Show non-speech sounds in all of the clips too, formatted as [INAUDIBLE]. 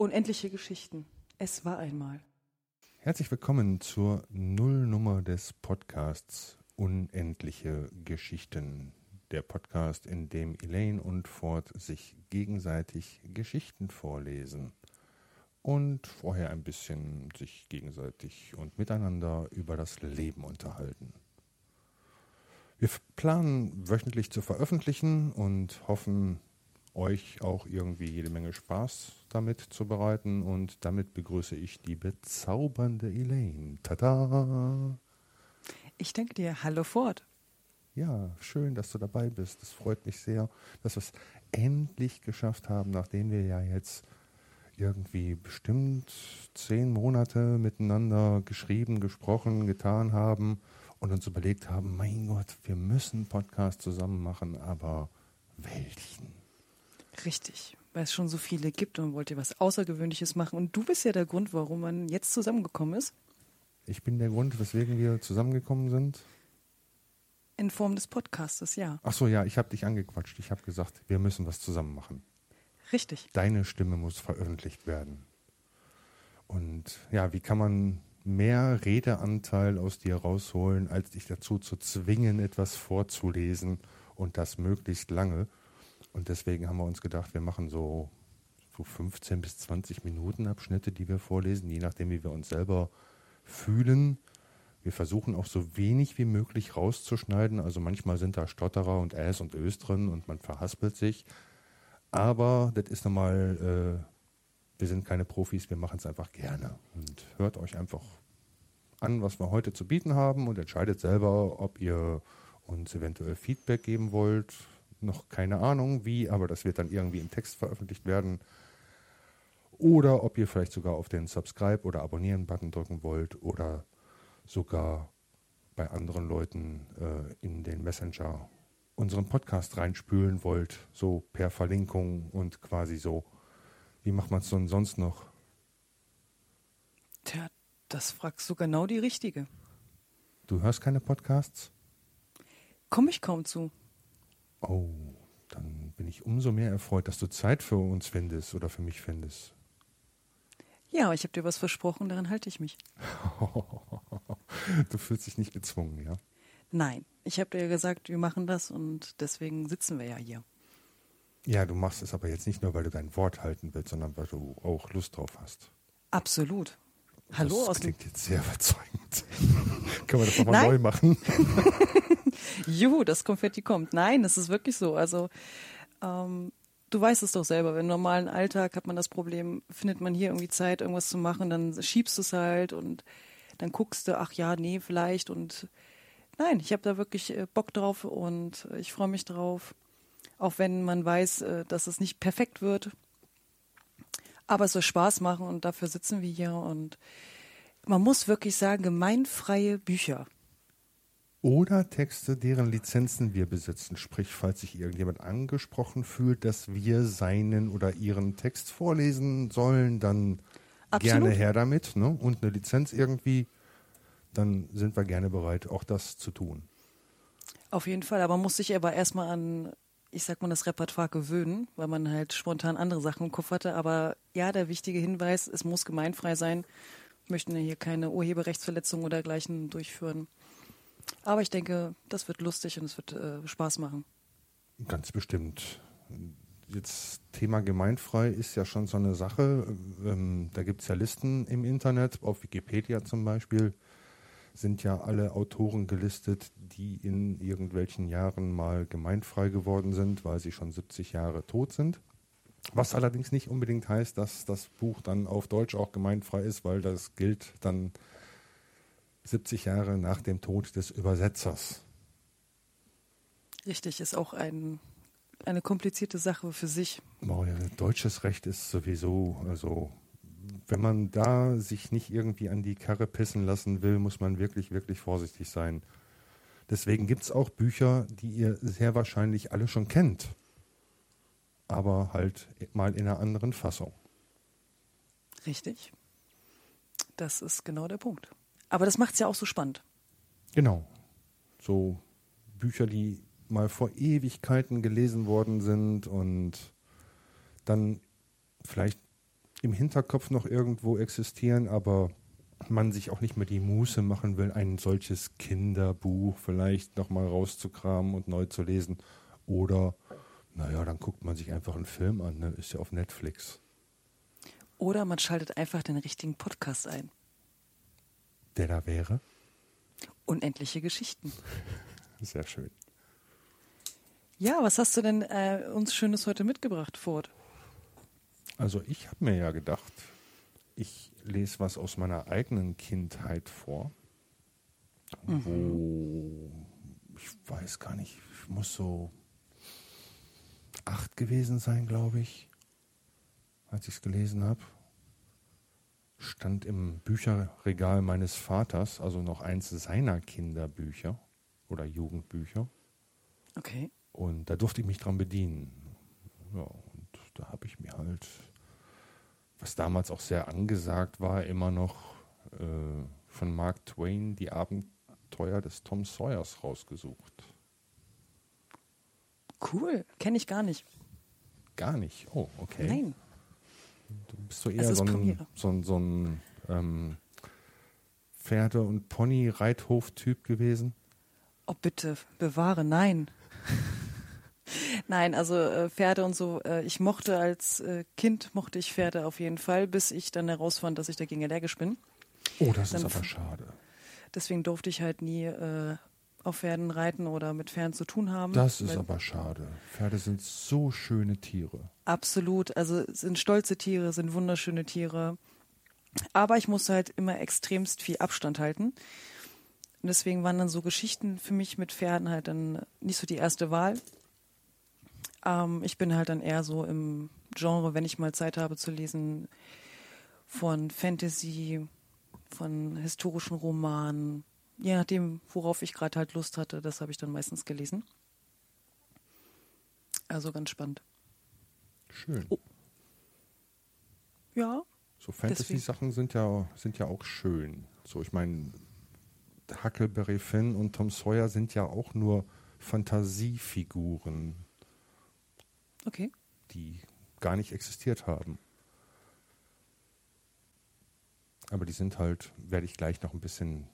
Unendliche Geschichten. Es war einmal. Herzlich willkommen zur Nullnummer des Podcasts Unendliche Geschichten. Der Podcast, in dem Elaine und Ford sich gegenseitig Geschichten vorlesen und vorher ein bisschen sich gegenseitig und miteinander über das Leben unterhalten. Wir planen wöchentlich zu veröffentlichen und hoffen, euch auch irgendwie jede Menge Spaß damit zu bereiten. Und damit begrüße ich die bezaubernde Elaine. Tada! Ich denke dir, hallo Ford. Ja, schön, dass du dabei bist. Es freut mich sehr, dass wir es endlich geschafft haben, nachdem wir ja jetzt irgendwie bestimmt zehn Monate miteinander geschrieben, gesprochen, getan haben und uns überlegt haben, mein Gott, wir müssen einen Podcast zusammen machen, aber welchen? Richtig, weil es schon so viele gibt und wollte was Außergewöhnliches machen. Und du bist ja der Grund, warum man jetzt zusammengekommen ist. Ich bin der Grund, weswegen wir zusammengekommen sind. In Form des Podcastes, ja. Ach so, ja, ich habe dich angequatscht. Ich habe gesagt, wir müssen was zusammen machen. Richtig. Deine Stimme muss veröffentlicht werden. Und ja, wie kann man mehr Redeanteil aus dir rausholen, als dich dazu zu zwingen, etwas vorzulesen und das möglichst lange? Und deswegen haben wir uns gedacht, wir machen so, so 15 bis 20 Minuten Abschnitte, die wir vorlesen, je nachdem, wie wir uns selber fühlen. Wir versuchen auch so wenig wie möglich rauszuschneiden. Also manchmal sind da Stotterer und Äs und Ös drin und man verhaspelt sich. Aber das ist nochmal, äh, wir sind keine Profis, wir machen es einfach gerne. Und hört euch einfach an, was wir heute zu bieten haben und entscheidet selber, ob ihr uns eventuell Feedback geben wollt, noch keine Ahnung wie, aber das wird dann irgendwie im Text veröffentlicht werden. Oder ob ihr vielleicht sogar auf den Subscribe- oder Abonnieren-Button drücken wollt oder sogar bei anderen Leuten äh, in den Messenger unseren Podcast reinspülen wollt, so per Verlinkung und quasi so. Wie macht man es denn sonst noch? Tja, das fragst du genau die Richtige. Du hörst keine Podcasts? Komme ich kaum zu. Oh, dann bin ich umso mehr erfreut, dass du Zeit für uns findest oder für mich findest. Ja, ich habe dir was versprochen, daran halte ich mich. [LAUGHS] du fühlst dich nicht gezwungen, ja? Nein, ich habe dir gesagt, wir machen das und deswegen sitzen wir ja hier. Ja, du machst es aber jetzt nicht nur, weil du dein Wort halten willst, sondern weil du auch Lust drauf hast. Absolut. Hallo das aus klingt jetzt sehr überzeugend. [LAUGHS] Können wir das nochmal neu machen? [LAUGHS] Juhu, das Konfetti kommt. Nein, das ist wirklich so. Also ähm, du weißt es doch selber, im normalen Alltag hat man das Problem, findet man hier irgendwie Zeit, irgendwas zu machen, dann schiebst du es halt und dann guckst du, ach ja, nee, vielleicht und nein, ich habe da wirklich äh, Bock drauf und ich freue mich drauf, auch wenn man weiß, äh, dass es nicht perfekt wird. Aber es soll Spaß machen und dafür sitzen wir hier und man muss wirklich sagen, gemeinfreie Bücher. Oder Texte, deren Lizenzen wir besitzen. Sprich, falls sich irgendjemand angesprochen fühlt, dass wir seinen oder ihren Text vorlesen sollen, dann Absolut. gerne her damit. Ne? Und eine Lizenz irgendwie, dann sind wir gerne bereit, auch das zu tun. Auf jeden Fall, aber man muss sich aber erstmal an, ich sag mal, das Repertoire gewöhnen, weil man halt spontan andere Sachen im Kopf hatte. Aber ja, der wichtige Hinweis, es muss gemeinfrei sein. Wir möchten ja hier keine Urheberrechtsverletzungen oder dergleichen durchführen. Aber ich denke, das wird lustig und es wird äh, Spaß machen. Ganz bestimmt. Jetzt Thema gemeinfrei ist ja schon so eine Sache. Ähm, da gibt es ja Listen im Internet, auf Wikipedia zum Beispiel sind ja alle Autoren gelistet, die in irgendwelchen Jahren mal gemeinfrei geworden sind, weil sie schon 70 Jahre tot sind. Was allerdings nicht unbedingt heißt, dass das Buch dann auf Deutsch auch gemeinfrei ist, weil das gilt dann 70 Jahre nach dem Tod des Übersetzers. Richtig, ist auch ein, eine komplizierte Sache für sich. Oh ja, deutsches Recht ist sowieso, also wenn man da sich nicht irgendwie an die Karre pissen lassen will, muss man wirklich, wirklich vorsichtig sein. Deswegen gibt es auch Bücher, die ihr sehr wahrscheinlich alle schon kennt, aber halt mal in einer anderen Fassung. Richtig. Das ist genau der Punkt. Aber das macht es ja auch so spannend. Genau. So Bücher, die mal vor Ewigkeiten gelesen worden sind und dann vielleicht im Hinterkopf noch irgendwo existieren, aber man sich auch nicht mehr die Muße machen will, ein solches Kinderbuch vielleicht nochmal rauszukramen und neu zu lesen. Oder, naja, dann guckt man sich einfach einen Film an, ne? ist ja auf Netflix. Oder man schaltet einfach den richtigen Podcast ein. Der da wäre? Unendliche Geschichten. [LAUGHS] Sehr schön. Ja, was hast du denn äh, uns Schönes heute mitgebracht, Ford? Also ich habe mir ja gedacht, ich lese was aus meiner eigenen Kindheit vor, mhm. wo ich weiß gar nicht, ich muss so acht gewesen sein, glaube ich, als ich es gelesen habe. Stand im Bücherregal meines Vaters, also noch eins seiner Kinderbücher oder Jugendbücher. Okay. Und da durfte ich mich dran bedienen. Ja, und da habe ich mir halt was damals auch sehr angesagt war, immer noch äh, von Mark Twain die Abenteuer des Tom Sawyers rausgesucht. Cool, kenne ich gar nicht. Gar nicht? Oh, okay. Nein. Du bist so eher so ein, so ein, so ein ähm, Pferde- und Pony-Reithof-Typ gewesen? Oh, bitte, bewahre, nein. [LAUGHS] Nein, also äh, Pferde und so. Äh, ich mochte als äh, Kind mochte ich Pferde auf jeden Fall, bis ich dann herausfand, dass ich dagegen allergisch bin. Oh, das dann ist aber schade. Deswegen durfte ich halt nie äh, auf Pferden reiten oder mit Pferden zu tun haben. Das ist aber schade. Pferde sind so schöne Tiere. Absolut. Also sind stolze Tiere, sind wunderschöne Tiere. Aber ich musste halt immer extremst viel Abstand halten. Und deswegen waren dann so Geschichten für mich mit Pferden halt dann nicht so die erste Wahl. Ähm, ich bin halt dann eher so im Genre, wenn ich mal Zeit habe zu lesen, von Fantasy, von historischen Romanen, je nachdem, worauf ich gerade halt Lust hatte, das habe ich dann meistens gelesen. Also ganz spannend. Schön. Oh. Ja. So Fantasy-Sachen sind ja, sind ja auch schön. So, ich meine, Huckleberry Finn und Tom Sawyer sind ja auch nur Fantasiefiguren. Okay. Die gar nicht existiert haben. Aber die sind halt, werde ich gleich noch ein bisschen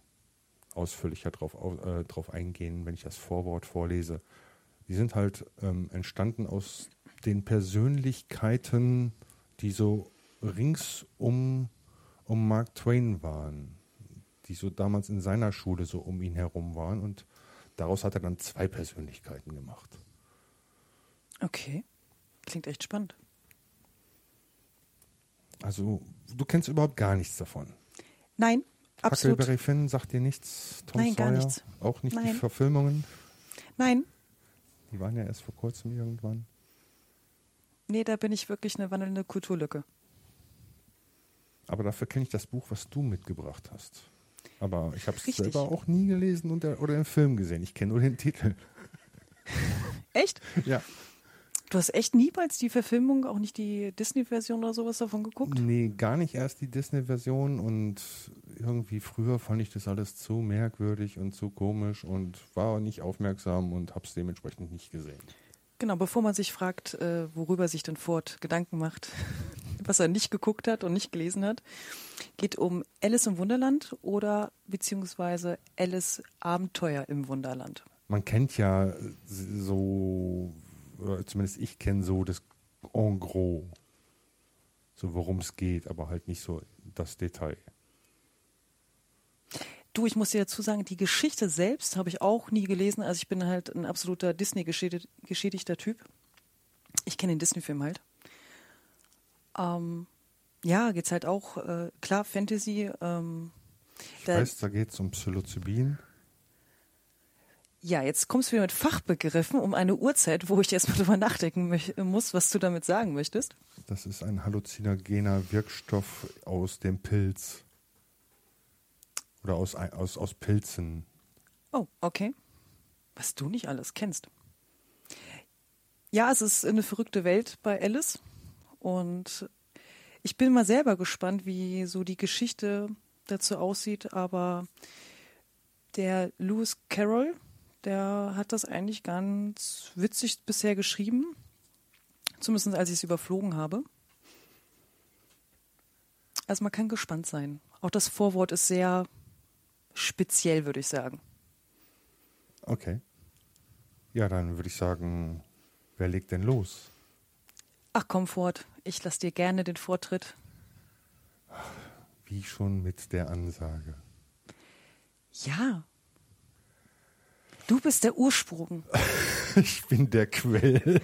ausführlicher drauf, äh, drauf eingehen, wenn ich das Vorwort vorlese. Die sind halt ähm, entstanden aus den Persönlichkeiten, die so rings um, um Mark Twain waren, die so damals in seiner Schule so um ihn herum waren und daraus hat er dann zwei Persönlichkeiten gemacht. Okay. Klingt echt spannend. Also, du kennst überhaupt gar nichts davon. Nein, absolut. Huckleberry Finn sagt dir nichts, Tom Nein, Sawyer? gar nichts. Auch nicht Nein. die Verfilmungen? Nein. Die waren ja erst vor kurzem irgendwann. Nee, da bin ich wirklich eine wandelnde Kulturlücke. Aber dafür kenne ich das Buch, was du mitgebracht hast. Aber ich habe es selber auch nie gelesen und der, oder im Film gesehen. Ich kenne nur den Titel. Echt? [LAUGHS] Ja. Du hast echt niemals die Verfilmung, auch nicht die Disney-Version oder sowas davon geguckt? Nee, gar nicht erst die Disney-Version und irgendwie früher fand ich das alles zu merkwürdig und zu komisch und war nicht aufmerksam und habe es dementsprechend nicht gesehen. Genau, bevor man sich fragt, äh, worüber sich dann Ford Gedanken macht, [LAUGHS] was er nicht geguckt hat und nicht gelesen hat, geht um Alice im Wunderland oder beziehungsweise Alice Abenteuer im Wunderland. Man kennt ja so zumindest ich kenne so das en gros, so worum es geht, aber halt nicht so das Detail. Du, ich muss dir dazu sagen, die Geschichte selbst habe ich auch nie gelesen. Also ich bin halt ein absoluter Disney-geschädigter Typ. Ich kenne den Disney-Film halt. Ähm, ja, es halt auch, äh, klar, Fantasy. Ähm, ich da, weiß, da geht es um Psilocybin. Ja, jetzt kommst du wieder mit Fachbegriffen um eine Uhrzeit, wo ich erstmal drüber nachdenken muss, was du damit sagen möchtest. Das ist ein halluzinogener Wirkstoff aus dem Pilz. Oder aus, aus, aus Pilzen. Oh, okay. Was du nicht alles kennst. Ja, es ist eine verrückte Welt bei Alice. Und ich bin mal selber gespannt, wie so die Geschichte dazu aussieht. Aber der Lewis Carroll, der hat das eigentlich ganz witzig bisher geschrieben. Zumindest als ich es überflogen habe. Also man kann gespannt sein. Auch das Vorwort ist sehr speziell, würde ich sagen. Okay. Ja, dann würde ich sagen, wer legt denn los? Ach, komm fort. Ich lasse dir gerne den Vortritt. Wie schon mit der Ansage. Ja. Du bist der Ursprung. [LAUGHS] ich bin der Quell.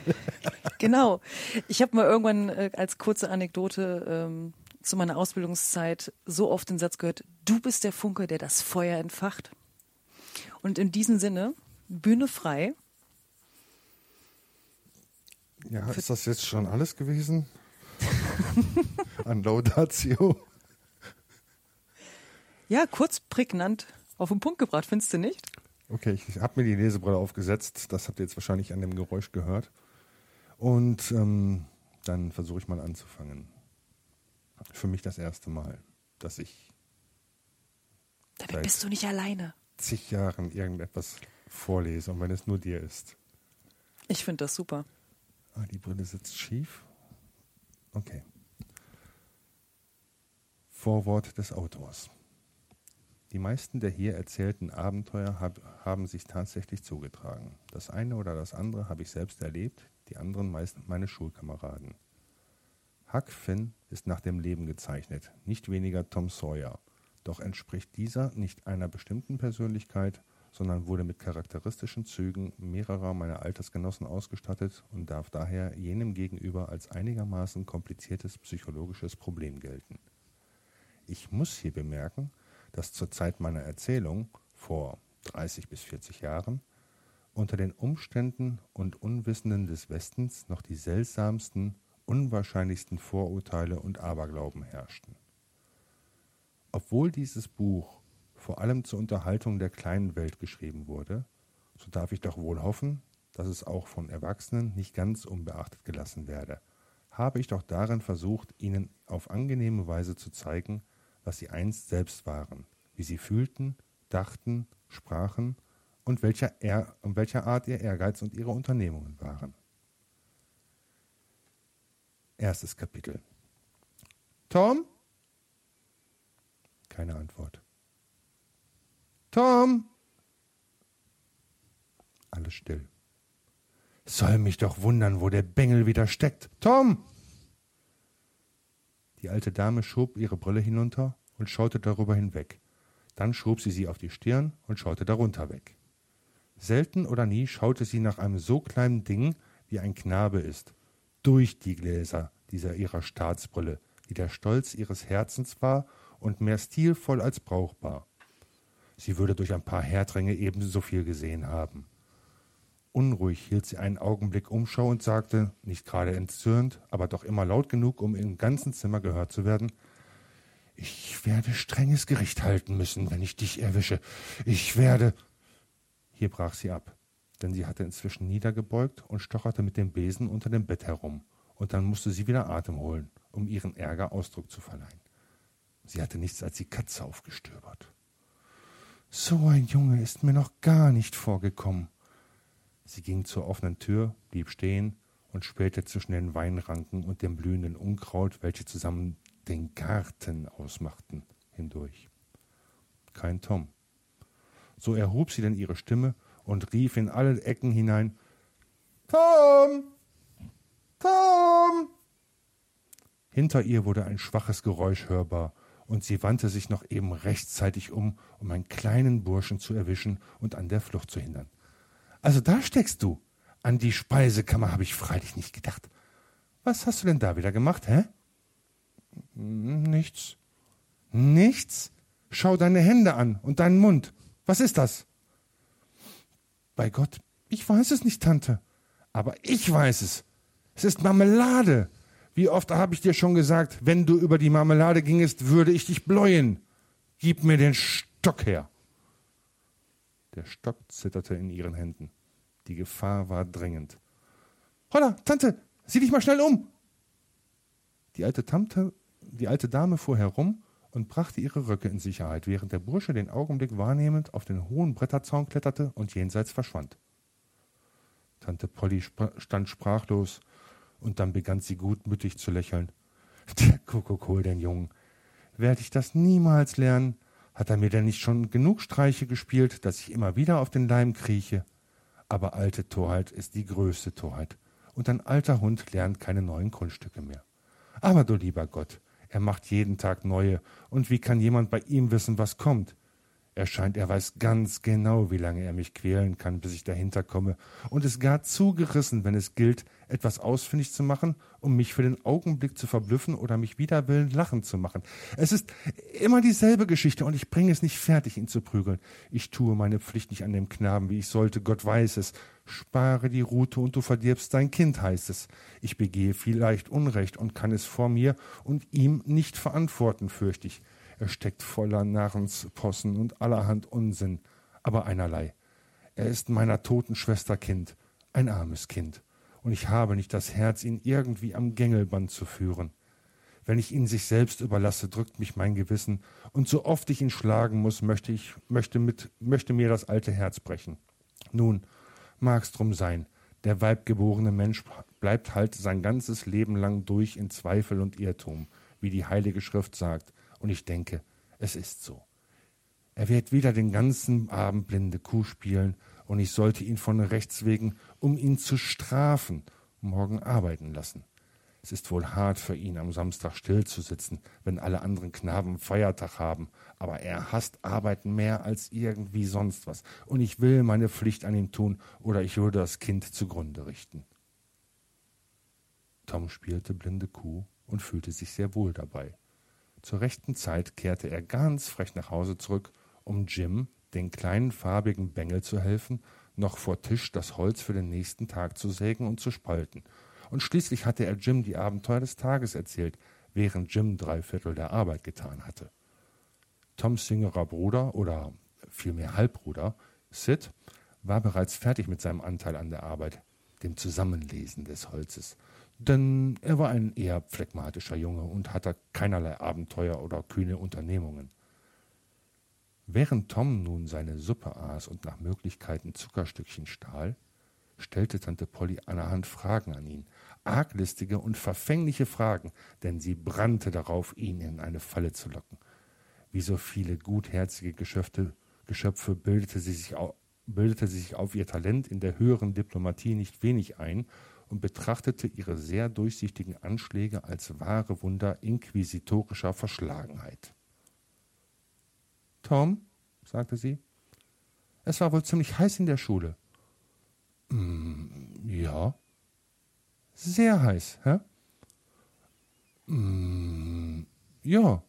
genau. Ich habe mal irgendwann äh, als kurze Anekdote ähm, zu meiner Ausbildungszeit so oft den Satz gehört, du bist der Funke, der das Feuer entfacht. Und in diesem Sinne, Bühne frei. Ja, ist das jetzt schon alles gewesen? [LAUGHS] An Laudatio? Ja, kurz prägnant auf den Punkt gebracht, findest du nicht? Okay, ich habe mir die Lesebrille aufgesetzt. Das habt ihr jetzt wahrscheinlich an dem Geräusch gehört. Und ähm, dann versuche ich mal anzufangen. Für mich das erste Mal, dass ich. Damit bist du nicht alleine. Zig Jahren irgendetwas vorlese und wenn es nur dir ist. Ich finde das super. Ah, die Brille sitzt schief. Okay. Vorwort des Autors. Die meisten der hier erzählten Abenteuer hab, haben sich tatsächlich zugetragen. Das eine oder das andere habe ich selbst erlebt, die anderen meist meine Schulkameraden. Huck Finn ist nach dem Leben gezeichnet, nicht weniger Tom Sawyer. Doch entspricht dieser nicht einer bestimmten Persönlichkeit, sondern wurde mit charakteristischen Zügen mehrerer meiner Altersgenossen ausgestattet und darf daher jenem gegenüber als einigermaßen kompliziertes psychologisches Problem gelten. Ich muss hier bemerken, dass zur Zeit meiner Erzählung, vor 30 bis 40 Jahren, unter den Umständen und Unwissenden des Westens noch die seltsamsten unwahrscheinlichsten Vorurteile und Aberglauben herrschten. Obwohl dieses Buch vor allem zur Unterhaltung der kleinen Welt geschrieben wurde, so darf ich doch wohl hoffen, dass es auch von Erwachsenen nicht ganz unbeachtet gelassen werde, habe ich doch darin versucht, ihnen auf angenehme Weise zu zeigen, was sie einst selbst waren, wie sie fühlten, dachten, sprachen und welcher, er welcher Art ihr Ehrgeiz und ihre Unternehmungen waren. Erstes Kapitel. Tom? Keine Antwort. Tom? Alles still. Soll mich doch wundern, wo der Bengel wieder steckt. Tom! Die alte Dame schob ihre Brille hinunter und schaute darüber hinweg. Dann schob sie sie auf die Stirn und schaute darunter weg. Selten oder nie schaute sie nach einem so kleinen Ding, wie ein Knabe ist, durch die Gläser dieser ihrer Staatsbrille, die der Stolz ihres Herzens war und mehr stilvoll als brauchbar. Sie würde durch ein paar Herdränge ebenso viel gesehen haben. Unruhig hielt sie einen Augenblick Umschau und sagte, nicht gerade entzürnt, aber doch immer laut genug, um im ganzen Zimmer gehört zu werden, ich werde strenges Gericht halten müssen, wenn ich dich erwische. Ich werde. Hier brach sie ab, denn sie hatte inzwischen niedergebeugt und stocherte mit dem Besen unter dem Bett herum und dann musste sie wieder Atem holen, um ihren Ärger Ausdruck zu verleihen. Sie hatte nichts als die Katze aufgestöbert. So ein Junge ist mir noch gar nicht vorgekommen. Sie ging zur offenen Tür, blieb stehen und spähte zwischen den Weinranken und dem blühenden Unkraut, welche zusammen den Garten ausmachten, hindurch. Kein Tom. So erhob sie denn ihre Stimme und rief in alle Ecken hinein Tom. Tom! Hinter ihr wurde ein schwaches Geräusch hörbar, und sie wandte sich noch eben rechtzeitig um, um einen kleinen Burschen zu erwischen und an der Flucht zu hindern. Also da steckst du. An die Speisekammer habe ich freilich nicht gedacht. Was hast du denn da wieder gemacht, hä? Nichts. Nichts? Schau deine Hände an und deinen Mund. Was ist das? Bei Gott, ich weiß es nicht, Tante. Aber ich weiß es. Es ist Marmelade. Wie oft habe ich dir schon gesagt, wenn du über die Marmelade gingest, würde ich dich bläuen. Gib mir den Stock her. Der Stock zitterte in ihren Händen. Die Gefahr war drängend. Holla, Tante, sieh dich mal schnell um. Die alte Tante, die alte Dame fuhr herum und brachte ihre Röcke in Sicherheit, während der Bursche den Augenblick wahrnehmend auf den hohen Bretterzaun kletterte und jenseits verschwand. Tante Polly stand sprachlos und dann begann sie gutmütig zu lächeln. [LAUGHS] Der Kuckuck hol den Jungen. Werde ich das niemals lernen? Hat er mir denn nicht schon genug Streiche gespielt, dass ich immer wieder auf den Leim krieche? Aber alte Torheit ist die größte Torheit. Und ein alter Hund lernt keine neuen Kunststücke mehr. Aber du lieber Gott, er macht jeden Tag neue. Und wie kann jemand bei ihm wissen, was kommt? Er er weiß ganz genau, wie lange er mich quälen kann, bis ich dahinter komme, und ist gar zugerissen, wenn es gilt, etwas ausfindig zu machen, um mich für den Augenblick zu verblüffen oder mich wider Willen lachen zu machen. Es ist immer dieselbe Geschichte, und ich bringe es nicht fertig, ihn zu prügeln. Ich tue meine Pflicht nicht an dem Knaben, wie ich sollte, Gott weiß es. Spare die Rute, und du verdirbst dein Kind, heißt es. Ich begehe vielleicht Unrecht und kann es vor mir und ihm nicht verantworten, fürchte ich. Er steckt voller Narrenspossen und allerhand Unsinn, aber einerlei. Er ist meiner toten Schwester Kind, ein armes Kind, und ich habe nicht das Herz, ihn irgendwie am Gängelband zu führen. Wenn ich ihn sich selbst überlasse, drückt mich mein Gewissen, und so oft ich ihn schlagen muss, möchte ich, möchte mit, möchte mir das alte Herz brechen. Nun, mag's drum sein, der weibgeborene Mensch bleibt halt sein ganzes Leben lang durch in Zweifel und Irrtum, wie die Heilige Schrift sagt, und ich denke, es ist so. Er wird wieder den ganzen Abend blinde Kuh spielen, und ich sollte ihn von Rechts wegen, um ihn zu strafen, morgen arbeiten lassen. Es ist wohl hart für ihn, am Samstag stillzusitzen, wenn alle anderen Knaben Feiertag haben, aber er hasst Arbeiten mehr als irgendwie sonst was, und ich will meine Pflicht an ihm tun, oder ich würde das Kind zugrunde richten. Tom spielte blinde Kuh und fühlte sich sehr wohl dabei. Zur rechten Zeit kehrte er ganz frech nach Hause zurück, um Jim, den kleinen farbigen Bengel zu helfen, noch vor Tisch das Holz für den nächsten Tag zu sägen und zu spalten. Und schließlich hatte er Jim die Abenteuer des Tages erzählt, während Jim drei Viertel der Arbeit getan hatte. Toms jüngerer Bruder oder vielmehr Halbbruder, Sid, war bereits fertig mit seinem Anteil an der Arbeit, dem Zusammenlesen des Holzes, denn er war ein eher phlegmatischer Junge und hatte keinerlei Abenteuer oder kühne Unternehmungen. Während Tom nun seine Suppe aß und nach Möglichkeiten Zuckerstückchen stahl, stellte Tante Polly allerhand Fragen an ihn, arglistige und verfängliche Fragen, denn sie brannte darauf, ihn in eine Falle zu locken. Wie so viele gutherzige Geschöpfe, Geschöpfe bildete, sie sich bildete sie sich auf ihr Talent in der höheren Diplomatie nicht wenig ein und betrachtete ihre sehr durchsichtigen Anschläge als wahre Wunder inquisitorischer Verschlagenheit. Tom, sagte sie, es war wohl ziemlich heiß in der Schule. Mm, ja. Sehr heiß, hä? Mm, ja.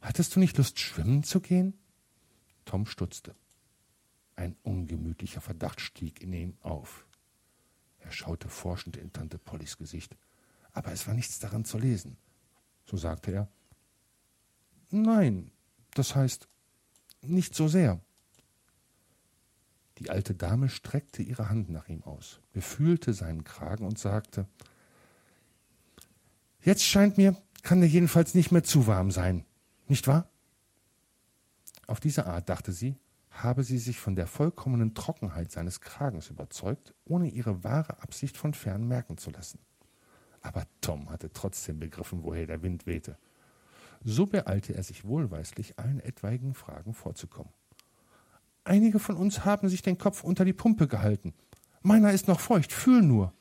Hattest du nicht Lust, schwimmen zu gehen? Tom stutzte. Ein ungemütlicher Verdacht stieg in ihm auf. Er schaute forschend in Tante Pollys Gesicht, aber es war nichts daran zu lesen. So sagte er Nein, das heißt nicht so sehr. Die alte Dame streckte ihre Hand nach ihm aus, befühlte seinen Kragen und sagte Jetzt scheint mir, kann er jedenfalls nicht mehr zu warm sein, nicht wahr? Auf diese Art, dachte sie, habe sie sich von der vollkommenen Trockenheit seines Kragens überzeugt, ohne ihre wahre Absicht von fern merken zu lassen. Aber Tom hatte trotzdem begriffen, woher der Wind wehte. So beeilte er sich wohlweislich, allen etwaigen Fragen vorzukommen. Einige von uns haben sich den Kopf unter die Pumpe gehalten. Meiner ist noch feucht, fühl nur.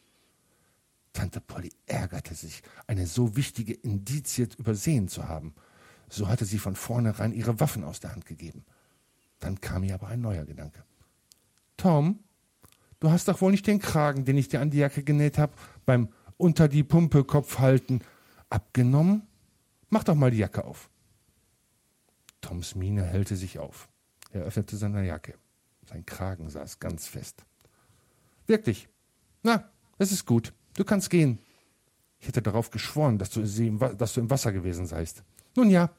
Tante Polly ärgerte sich, eine so wichtige Indizie übersehen zu haben. So hatte sie von vornherein ihre Waffen aus der Hand gegeben. Dann kam ihr aber ein neuer Gedanke. Tom, du hast doch wohl nicht den Kragen, den ich dir an die Jacke genäht habe, beim unter die Pumpe Kopf halten, abgenommen? Mach doch mal die Jacke auf. Toms Miene hellte sich auf. Er öffnete seine Jacke. Sein Kragen saß ganz fest. Wirklich. Na, es ist gut. Du kannst gehen. Ich hätte darauf geschworen, dass du, im, dass du im Wasser gewesen seist. Nun ja,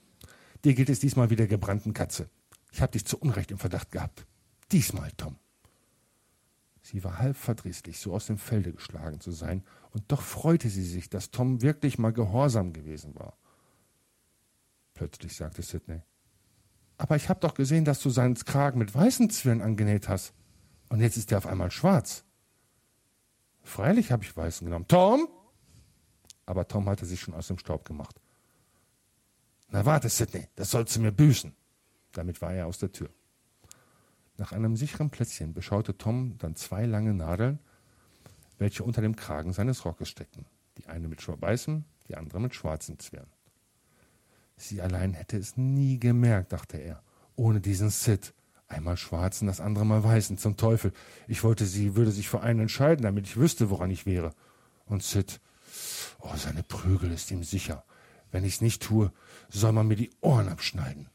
dir geht es diesmal wie der gebrannten Katze. Ich habe dich zu Unrecht im Verdacht gehabt. Diesmal, Tom. Sie war halb verdrießlich, so aus dem Felde geschlagen zu sein, und doch freute sie sich, dass Tom wirklich mal gehorsam gewesen war. Plötzlich sagte Sidney, aber ich habe doch gesehen, dass du seinen Kragen mit weißen Zwirn angenäht hast. Und jetzt ist er auf einmal schwarz. Freilich habe ich weißen genommen. Tom? Aber Tom hatte sich schon aus dem Staub gemacht. Na warte, Sidney, das sollst du mir büßen. Damit war er aus der Tür. Nach einem sicheren Plätzchen beschaute Tom dann zwei lange Nadeln, welche unter dem Kragen seines Rockes steckten. Die eine mit weißem, die andere mit schwarzem Zwirn. Sie allein hätte es nie gemerkt, dachte er, ohne diesen Sid. Einmal schwarzen, das andere mal weißen, zum Teufel. Ich wollte, sie würde sich für einen entscheiden, damit ich wüsste, woran ich wäre. Und Sid, oh, seine Prügel ist ihm sicher. Wenn ich's nicht tue, soll man mir die Ohren abschneiden.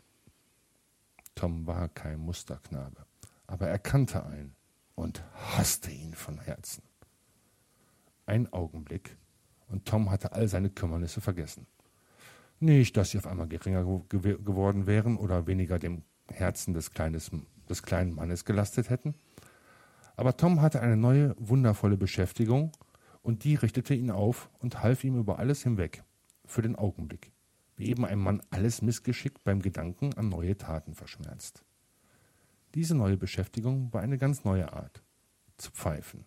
Tom war kein Musterknabe, aber er kannte einen und hasste ihn von Herzen. Ein Augenblick, und Tom hatte all seine Kümmernisse vergessen. Nicht, dass sie auf einmal geringer geworden wären oder weniger dem Herzen des, Kleines, des kleinen Mannes gelastet hätten. Aber Tom hatte eine neue, wundervolle Beschäftigung und die richtete ihn auf und half ihm über alles hinweg, für den Augenblick, wie eben ein Mann alles Missgeschick beim Gedanken an neue Taten verschmerzt. Diese neue Beschäftigung war eine ganz neue Art, zu pfeifen,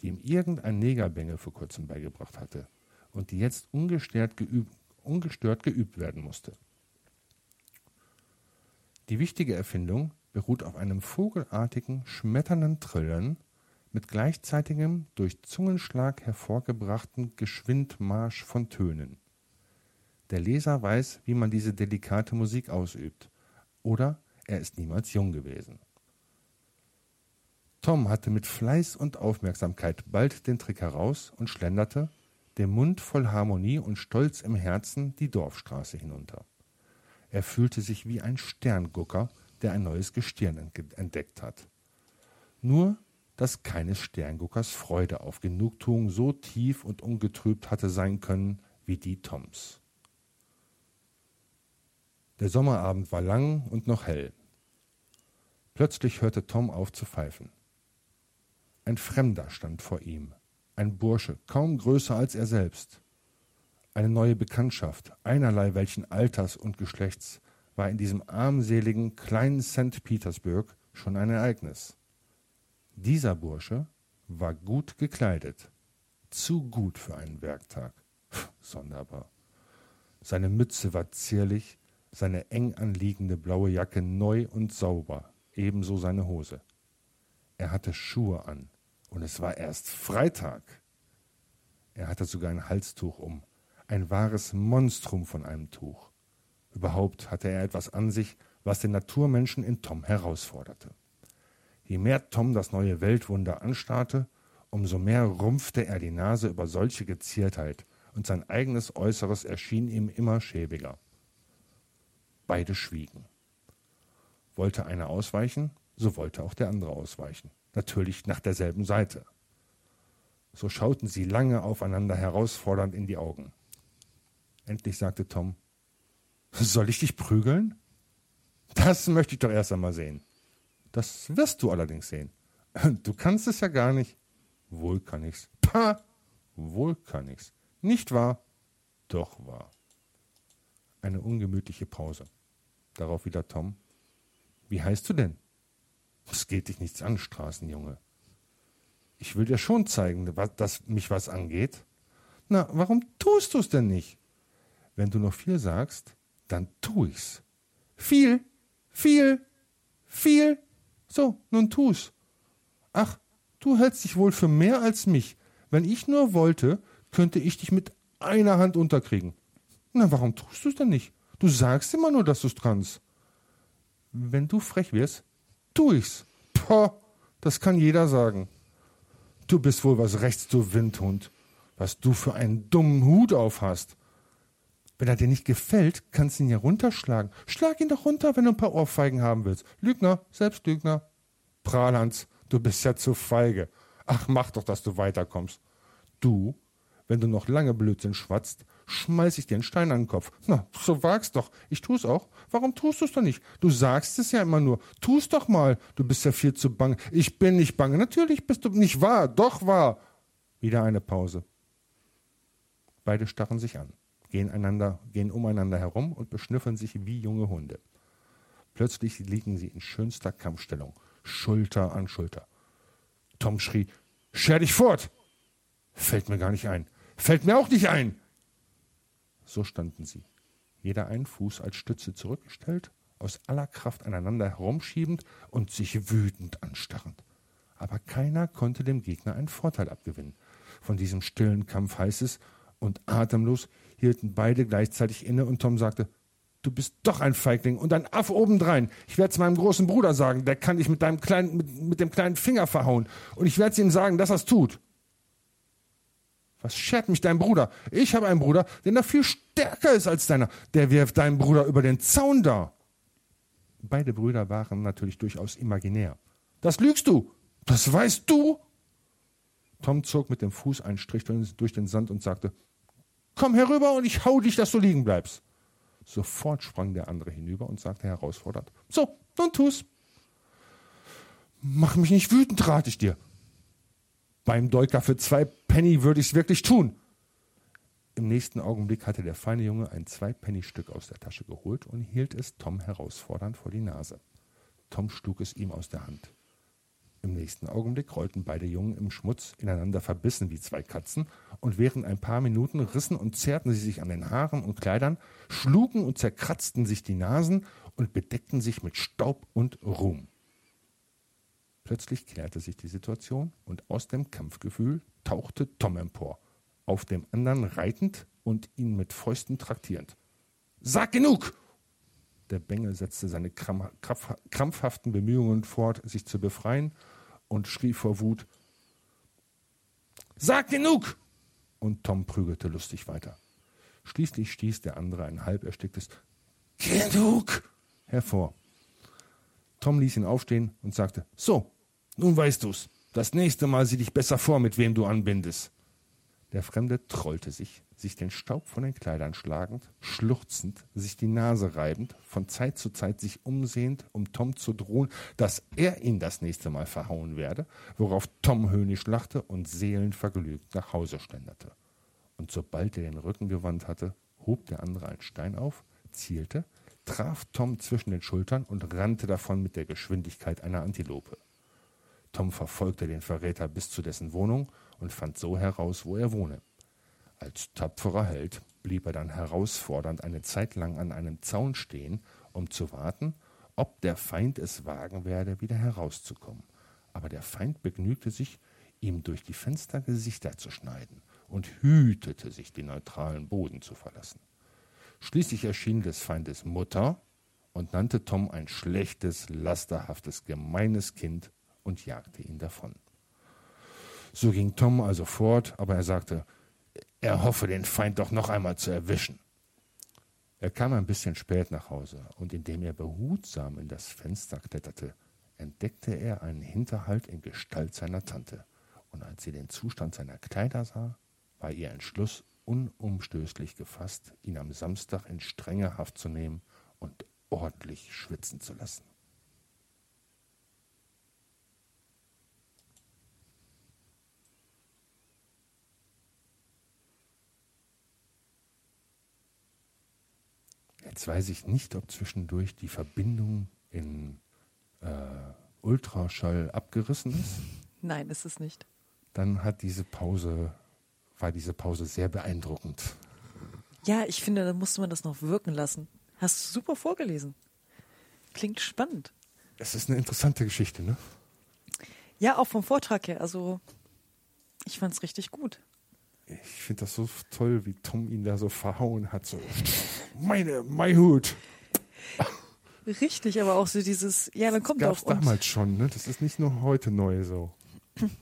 die ihm irgendein Negerbengel vor kurzem beigebracht hatte und die jetzt ungestört geübt, ungestört geübt werden musste. Die wichtige Erfindung beruht auf einem vogelartigen, schmetternden Trillen mit gleichzeitigem, durch Zungenschlag hervorgebrachten Geschwindmarsch von Tönen. Der Leser weiß, wie man diese delikate Musik ausübt, oder er ist niemals jung gewesen. Tom hatte mit Fleiß und Aufmerksamkeit bald den Trick heraus und schlenderte, den Mund voll Harmonie und Stolz im Herzen, die Dorfstraße hinunter. Er fühlte sich wie ein Sterngucker, der ein neues Gestirn entdeckt hat. Nur, dass keines Sternguckers Freude auf Genugtuung so tief und ungetrübt hatte sein können wie die Toms. Der Sommerabend war lang und noch hell. Plötzlich hörte Tom auf zu pfeifen. Ein Fremder stand vor ihm, ein Bursche, kaum größer als er selbst. Eine neue Bekanntschaft, einerlei welchen Alters und Geschlechts, war in diesem armseligen kleinen St. Petersburg schon ein Ereignis. Dieser Bursche war gut gekleidet, zu gut für einen Werktag. Sonderbar. Seine Mütze war zierlich, seine eng anliegende blaue Jacke neu und sauber, ebenso seine Hose. Er hatte Schuhe an, und es war erst Freitag. Er hatte sogar ein Halstuch um, ein wahres Monstrum von einem Tuch. Überhaupt hatte er etwas an sich, was den Naturmenschen in Tom herausforderte. Je mehr Tom das neue Weltwunder anstarrte, umso mehr rumpfte er die Nase über solche Geziertheit, und sein eigenes Äußeres erschien ihm immer schäbiger. Beide schwiegen. Wollte einer ausweichen, so wollte auch der andere ausweichen, natürlich nach derselben Seite. So schauten sie lange aufeinander herausfordernd in die Augen. Endlich sagte Tom, soll ich dich prügeln? Das möchte ich doch erst einmal sehen. Das wirst du allerdings sehen. Du kannst es ja gar nicht. Wohl kann ich's. Pah! Wohl kann ich's. Nicht wahr? Doch wahr. Eine ungemütliche Pause. Darauf wieder Tom. Wie heißt du denn? Es geht dich nichts an, Straßenjunge. Ich will dir schon zeigen, dass mich was angeht. Na, warum tust du's denn nicht? Wenn du noch viel sagst, dann tu ich's. Viel, viel, viel. So, nun tu's. Ach, du hältst dich wohl für mehr als mich. Wenn ich nur wollte, könnte ich dich mit einer Hand unterkriegen. Na, warum tust du's denn nicht? Du sagst immer nur, dass du's kannst. Wenn du frech wirst, tu ich's. Poh, das kann jeder sagen. Du bist wohl was rechts, du Windhund. Was du für einen dummen Hut auf hast. Wenn er dir nicht gefällt, kannst du ihn ja runterschlagen. Schlag ihn doch runter, wenn du ein paar Ohrfeigen haben willst. Lügner, Selbstlügner. Prahlhans, du bist ja zu feige. Ach, mach doch, dass du weiterkommst. Du, wenn du noch lange Blödsinn schwatzt, schmeiß ich dir einen Stein an den Kopf. Na, so wag's doch. Ich tu's auch. Warum tust du's doch nicht? Du sagst es ja immer nur. Tu's doch mal. Du bist ja viel zu bange. Ich bin nicht bange. Natürlich bist du nicht wahr. Doch wahr. Wieder eine Pause. Beide starren sich an gehen, einander, gehen umeinander herum und beschnüffeln sich wie junge Hunde. Plötzlich liegen sie in schönster Kampfstellung, Schulter an Schulter. Tom schrie, Scher dich fort! Fällt mir gar nicht ein. Fällt mir auch nicht ein! So standen sie, jeder einen Fuß als Stütze zurückgestellt, aus aller Kraft aneinander herumschiebend und sich wütend anstarrend. Aber keiner konnte dem Gegner einen Vorteil abgewinnen. Von diesem stillen Kampf heißt es, und atemlos hielten beide gleichzeitig inne und Tom sagte, Du bist doch ein Feigling und ein Aff obendrein. Ich werde es meinem großen Bruder sagen, der kann dich mit, deinem kleinen, mit, mit dem kleinen Finger verhauen. Und ich werde es ihm sagen, dass er es tut. Was schert mich dein Bruder? Ich habe einen Bruder, der noch viel stärker ist als deiner. Der wirft deinen Bruder über den Zaun da. Beide Brüder waren natürlich durchaus imaginär. Das lügst du. Das weißt du. Tom zog mit dem Fuß einen Strich durch den Sand und sagte, Komm herüber und ich hau dich, dass du liegen bleibst. Sofort sprang der andere hinüber und sagte herausfordernd, So, nun tu's. Mach mich nicht wütend, rate ich dir. Beim Deuker für zwei Penny würde ich's wirklich tun. Im nächsten Augenblick hatte der feine Junge ein Zwei-Penny-Stück aus der Tasche geholt und hielt es Tom herausfordernd vor die Nase. Tom schlug es ihm aus der Hand. Im nächsten Augenblick rollten beide Jungen im Schmutz ineinander verbissen wie zwei Katzen, und während ein paar Minuten rissen und zerrten sie sich an den Haaren und Kleidern, schlugen und zerkratzten sich die Nasen und bedeckten sich mit Staub und Ruhm. Plötzlich klärte sich die Situation, und aus dem Kampfgefühl tauchte Tom empor, auf dem anderen reitend und ihn mit Fäusten traktierend. Sag genug! Der Bengel setzte seine krampfhaften Bemühungen fort, sich zu befreien, und schrie vor Wut: Sag genug! Und Tom prügelte lustig weiter. Schließlich stieß der andere ein halb ersticktes Genug hervor. Tom ließ ihn aufstehen und sagte: So, nun weißt du's. Das nächste Mal sieh dich besser vor, mit wem du anbindest. Der Fremde trollte sich, sich den Staub von den Kleidern schlagend, schluchzend, sich die Nase reibend, von Zeit zu Zeit sich umsehend, um Tom zu drohen, dass er ihn das nächste Mal verhauen werde, worauf Tom höhnisch lachte und seelenvergnügt nach Hause schlenderte. Und sobald er den Rücken gewandt hatte, hob der andere einen Stein auf, zielte, traf Tom zwischen den Schultern und rannte davon mit der Geschwindigkeit einer Antilope. Tom verfolgte den Verräter bis zu dessen Wohnung und fand so heraus, wo er wohne. Als tapferer Held blieb er dann herausfordernd eine Zeit lang an einem Zaun stehen, um zu warten, ob der Feind es wagen werde, wieder herauszukommen. Aber der Feind begnügte sich, ihm durch die Fenster Gesichter zu schneiden und hütete sich, den neutralen Boden zu verlassen. Schließlich erschien des Feindes Mutter und nannte Tom ein schlechtes, lasterhaftes, gemeines Kind und jagte ihn davon. So ging Tom also fort, aber er sagte, er hoffe, den Feind doch noch einmal zu erwischen. Er kam ein bisschen spät nach Hause, und indem er behutsam in das Fenster kletterte, entdeckte er einen Hinterhalt in Gestalt seiner Tante, und als sie den Zustand seiner Kleider sah, war ihr Entschluss unumstößlich gefasst, ihn am Samstag in strenge Haft zu nehmen und ordentlich schwitzen zu lassen. Jetzt weiß ich nicht, ob zwischendurch die Verbindung in äh, Ultraschall abgerissen ist. Nein, ist es nicht. Dann hat diese Pause, war diese Pause sehr beeindruckend. Ja, ich finde, da musste man das noch wirken lassen. Hast du super vorgelesen. Klingt spannend. Es ist eine interessante Geschichte, ne? Ja, auch vom Vortrag her. Also, ich fand es richtig gut ich finde das so toll, wie Tom ihn da so verhauen hat. So, meine, mein Hut. Richtig, aber auch so dieses, ja, dann kommt das auch. damals schon, ne? Das ist nicht nur heute neu so.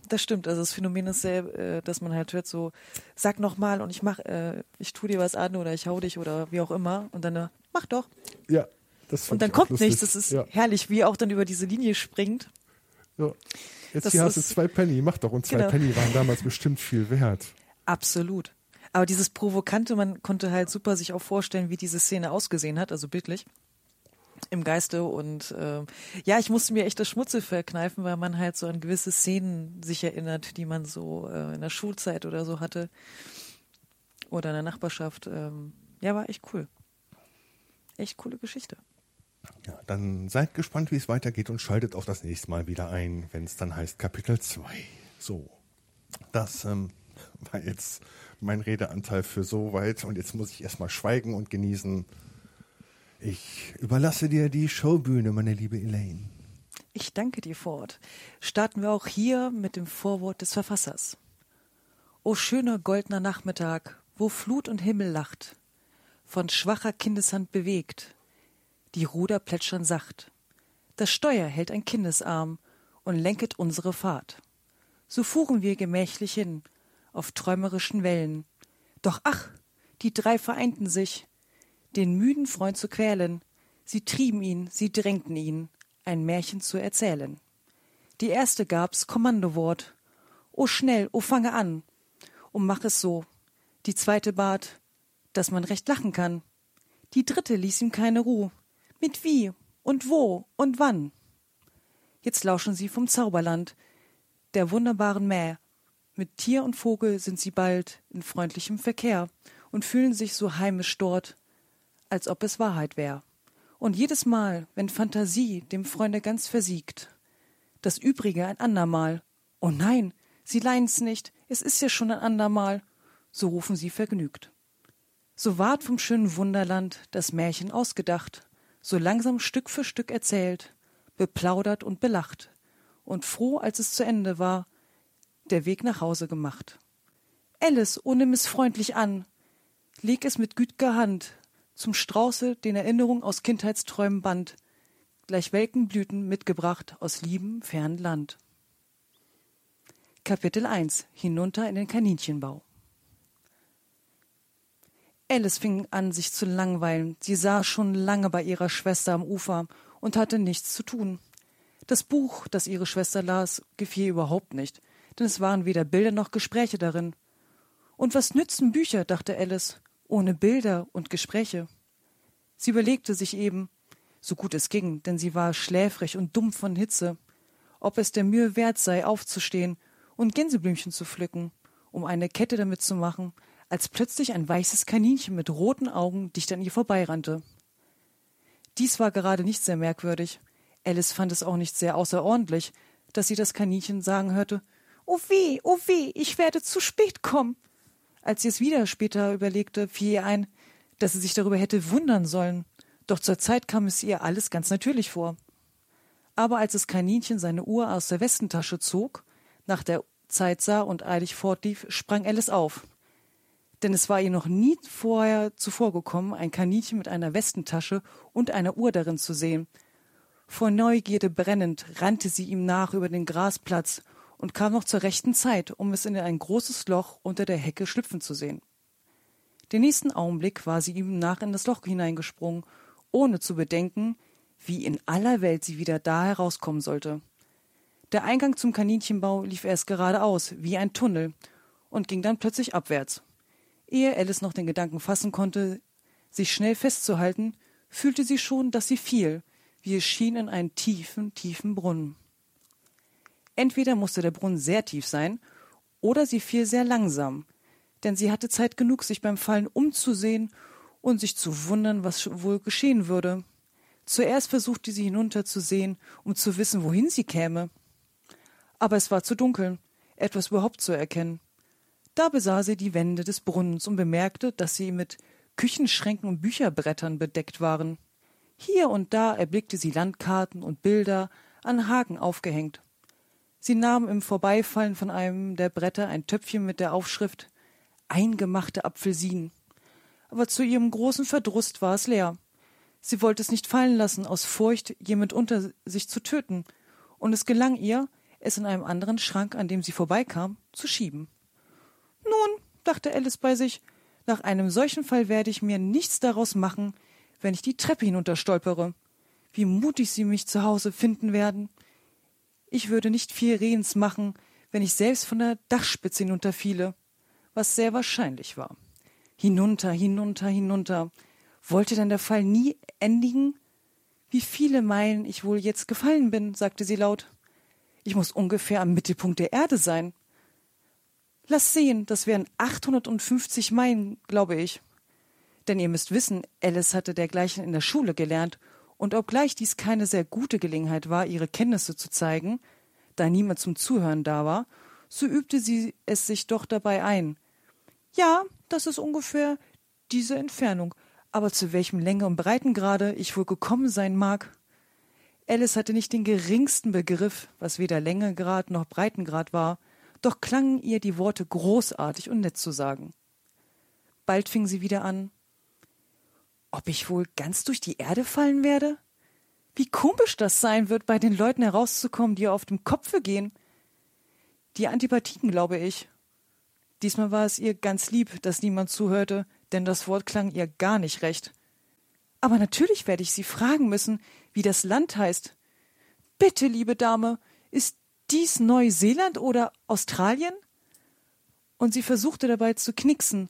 Das stimmt, also das Phänomen ist sehr, äh, dass man halt hört so, sag nochmal und ich mach, äh, ich tu dir was an oder ich hau dich oder wie auch immer und dann, äh, mach doch. Ja, das Und dann kommt lustig. nichts, das ist ja. herrlich, wie er auch dann über diese Linie springt. Ja. Jetzt das hier hast du zwei Penny, mach doch. Und zwei genau. Penny waren damals bestimmt viel wert. Absolut. Aber dieses Provokante, man konnte halt super sich auch vorstellen, wie diese Szene ausgesehen hat, also bildlich im Geiste und äh, ja, ich musste mir echt das Schmutze verkneifen, weil man halt so an gewisse Szenen sich erinnert, die man so äh, in der Schulzeit oder so hatte oder in der Nachbarschaft. Ähm, ja, war echt cool. Echt coole Geschichte. Ja, dann seid gespannt, wie es weitergeht und schaltet auch das nächste Mal wieder ein, wenn es dann heißt Kapitel 2. So, das ähm, [LAUGHS] war jetzt mein Redeanteil für so weit und jetzt muss ich erstmal schweigen und genießen, Ich überlasse dir die Showbühne, meine liebe Elaine. Ich danke dir, Ford. Starten wir auch hier mit dem Vorwort des Verfassers. O schöner goldener Nachmittag, wo Flut und Himmel lacht, von schwacher Kindeshand bewegt, die Ruder plätschern sacht. Das Steuer hält ein Kindesarm und lenket unsere Fahrt. So fuhren wir gemächlich hin, auf träumerischen Wellen. Doch ach, die drei vereinten sich, den müden Freund zu quälen. Sie trieben ihn, sie drängten ihn, ein Märchen zu erzählen. Die erste gab's Kommandowort. O schnell, o fange an, und mach es so. Die zweite bat, dass man recht lachen kann. Die dritte ließ ihm keine Ruh. Mit wie und wo und wann. Jetzt lauschen sie vom Zauberland, der wunderbaren Mäh. Mit Tier und Vogel sind sie bald in freundlichem Verkehr und fühlen sich so heimisch dort, als ob es Wahrheit wär. Und jedes Mal, wenn Fantasie dem Freunde ganz versiegt, das Übrige ein andermal. Oh nein, sie leihen's nicht, es ist ja schon ein andermal, so rufen sie vergnügt. So ward vom schönen Wunderland das Märchen ausgedacht, so langsam Stück für Stück erzählt, beplaudert und belacht, und froh, als es zu Ende war, der Weg nach Hause gemacht. Alice, oh nimm es freundlich an, leg es mit güt'ger Hand zum Strauße, den Erinnerung aus Kindheitsträumen band, gleich welken Blüten mitgebracht aus liebem fernen Land. Kapitel 1 Hinunter in den Kaninchenbau Alice fing an, sich zu langweilen. Sie saß schon lange bei ihrer Schwester am Ufer und hatte nichts zu tun. Das Buch, das ihre Schwester las, gefiel überhaupt nicht, denn es waren weder Bilder noch Gespräche darin. Und was nützen Bücher, dachte Alice, ohne Bilder und Gespräche? Sie überlegte sich eben, so gut es ging, denn sie war schläfrig und dumm von Hitze, ob es der Mühe wert sei, aufzustehen und Gänseblümchen zu pflücken, um eine Kette damit zu machen, als plötzlich ein weißes Kaninchen mit roten Augen dicht an ihr vorbeirannte. Dies war gerade nicht sehr merkwürdig. Alice fand es auch nicht sehr außerordentlich, dass sie das Kaninchen sagen hörte Oh weh, oh weh, ich werde zu spät kommen. Als sie es wieder später überlegte, fiel ihr ein, dass sie sich darüber hätte wundern sollen, doch zur Zeit kam es ihr alles ganz natürlich vor. Aber als das Kaninchen seine Uhr aus der Westentasche zog nach der Zeit sah und eilig fortlief, sprang Alice auf. Denn es war ihr noch nie vorher zuvor gekommen, ein Kaninchen mit einer Westentasche und einer Uhr darin zu sehen. Vor Neugierde brennend rannte sie ihm nach über den Grasplatz und kam noch zur rechten Zeit, um es in ein großes Loch unter der Hecke schlüpfen zu sehen. Den nächsten Augenblick war sie ihm nach in das Loch hineingesprungen, ohne zu bedenken, wie in aller Welt sie wieder da herauskommen sollte. Der Eingang zum Kaninchenbau lief erst geradeaus, wie ein Tunnel, und ging dann plötzlich abwärts. Ehe Alice noch den Gedanken fassen konnte, sich schnell festzuhalten, fühlte sie schon, dass sie fiel, wie es schien in einen tiefen, tiefen Brunnen. Entweder musste der Brunnen sehr tief sein, oder sie fiel sehr langsam, denn sie hatte Zeit genug, sich beim Fallen umzusehen und sich zu wundern, was wohl geschehen würde. Zuerst versuchte sie hinunterzusehen, um zu wissen, wohin sie käme aber es war zu dunkel, etwas überhaupt zu erkennen. Da besah sie die Wände des Brunnens und bemerkte, dass sie mit Küchenschränken und Bücherbrettern bedeckt waren. Hier und da erblickte sie Landkarten und Bilder an Haken aufgehängt. Sie nahm im Vorbeifallen von einem der Bretter ein Töpfchen mit der Aufschrift Eingemachte Apfelsinen. Aber zu ihrem großen Verdruss war es leer. Sie wollte es nicht fallen lassen, aus Furcht, jemand unter sich zu töten, und es gelang ihr, es in einem anderen Schrank, an dem sie vorbeikam, zu schieben. Nun, dachte Alice bei sich, nach einem solchen Fall werde ich mir nichts daraus machen, wenn ich die Treppe hinunterstolpere. Wie mutig sie mich zu Hause finden werden. Ich würde nicht viel Rehens machen, wenn ich selbst von der Dachspitze hinunterfiele, was sehr wahrscheinlich war. Hinunter, hinunter, hinunter. Wollte denn der Fall nie endigen? Wie viele Meilen ich wohl jetzt gefallen bin, sagte sie laut. Ich muss ungefähr am Mittelpunkt der Erde sein. Lass sehen, das wären 850 Meilen, glaube ich. Denn ihr müsst wissen, Alice hatte dergleichen in der Schule gelernt, und obgleich dies keine sehr gute Gelegenheit war, ihre Kenntnisse zu zeigen, da niemand zum Zuhören da war, so übte sie es sich doch dabei ein. Ja, das ist ungefähr diese Entfernung, aber zu welchem Länge und Breitengrade ich wohl gekommen sein mag. Alice hatte nicht den geringsten Begriff, was weder Längegrad noch Breitengrad war, doch klangen ihr die Worte großartig und nett zu sagen. Bald fing sie wieder an. Ob ich wohl ganz durch die Erde fallen werde? Wie komisch das sein wird, bei den Leuten herauszukommen, die auf dem Kopfe gehen. Die Antipathien, glaube ich. Diesmal war es ihr ganz lieb, dass niemand zuhörte, denn das Wort klang ihr gar nicht recht. Aber natürlich werde ich Sie fragen müssen, wie das Land heißt. Bitte, liebe Dame, ist dies Neuseeland oder Australien? Und sie versuchte dabei zu knicksen.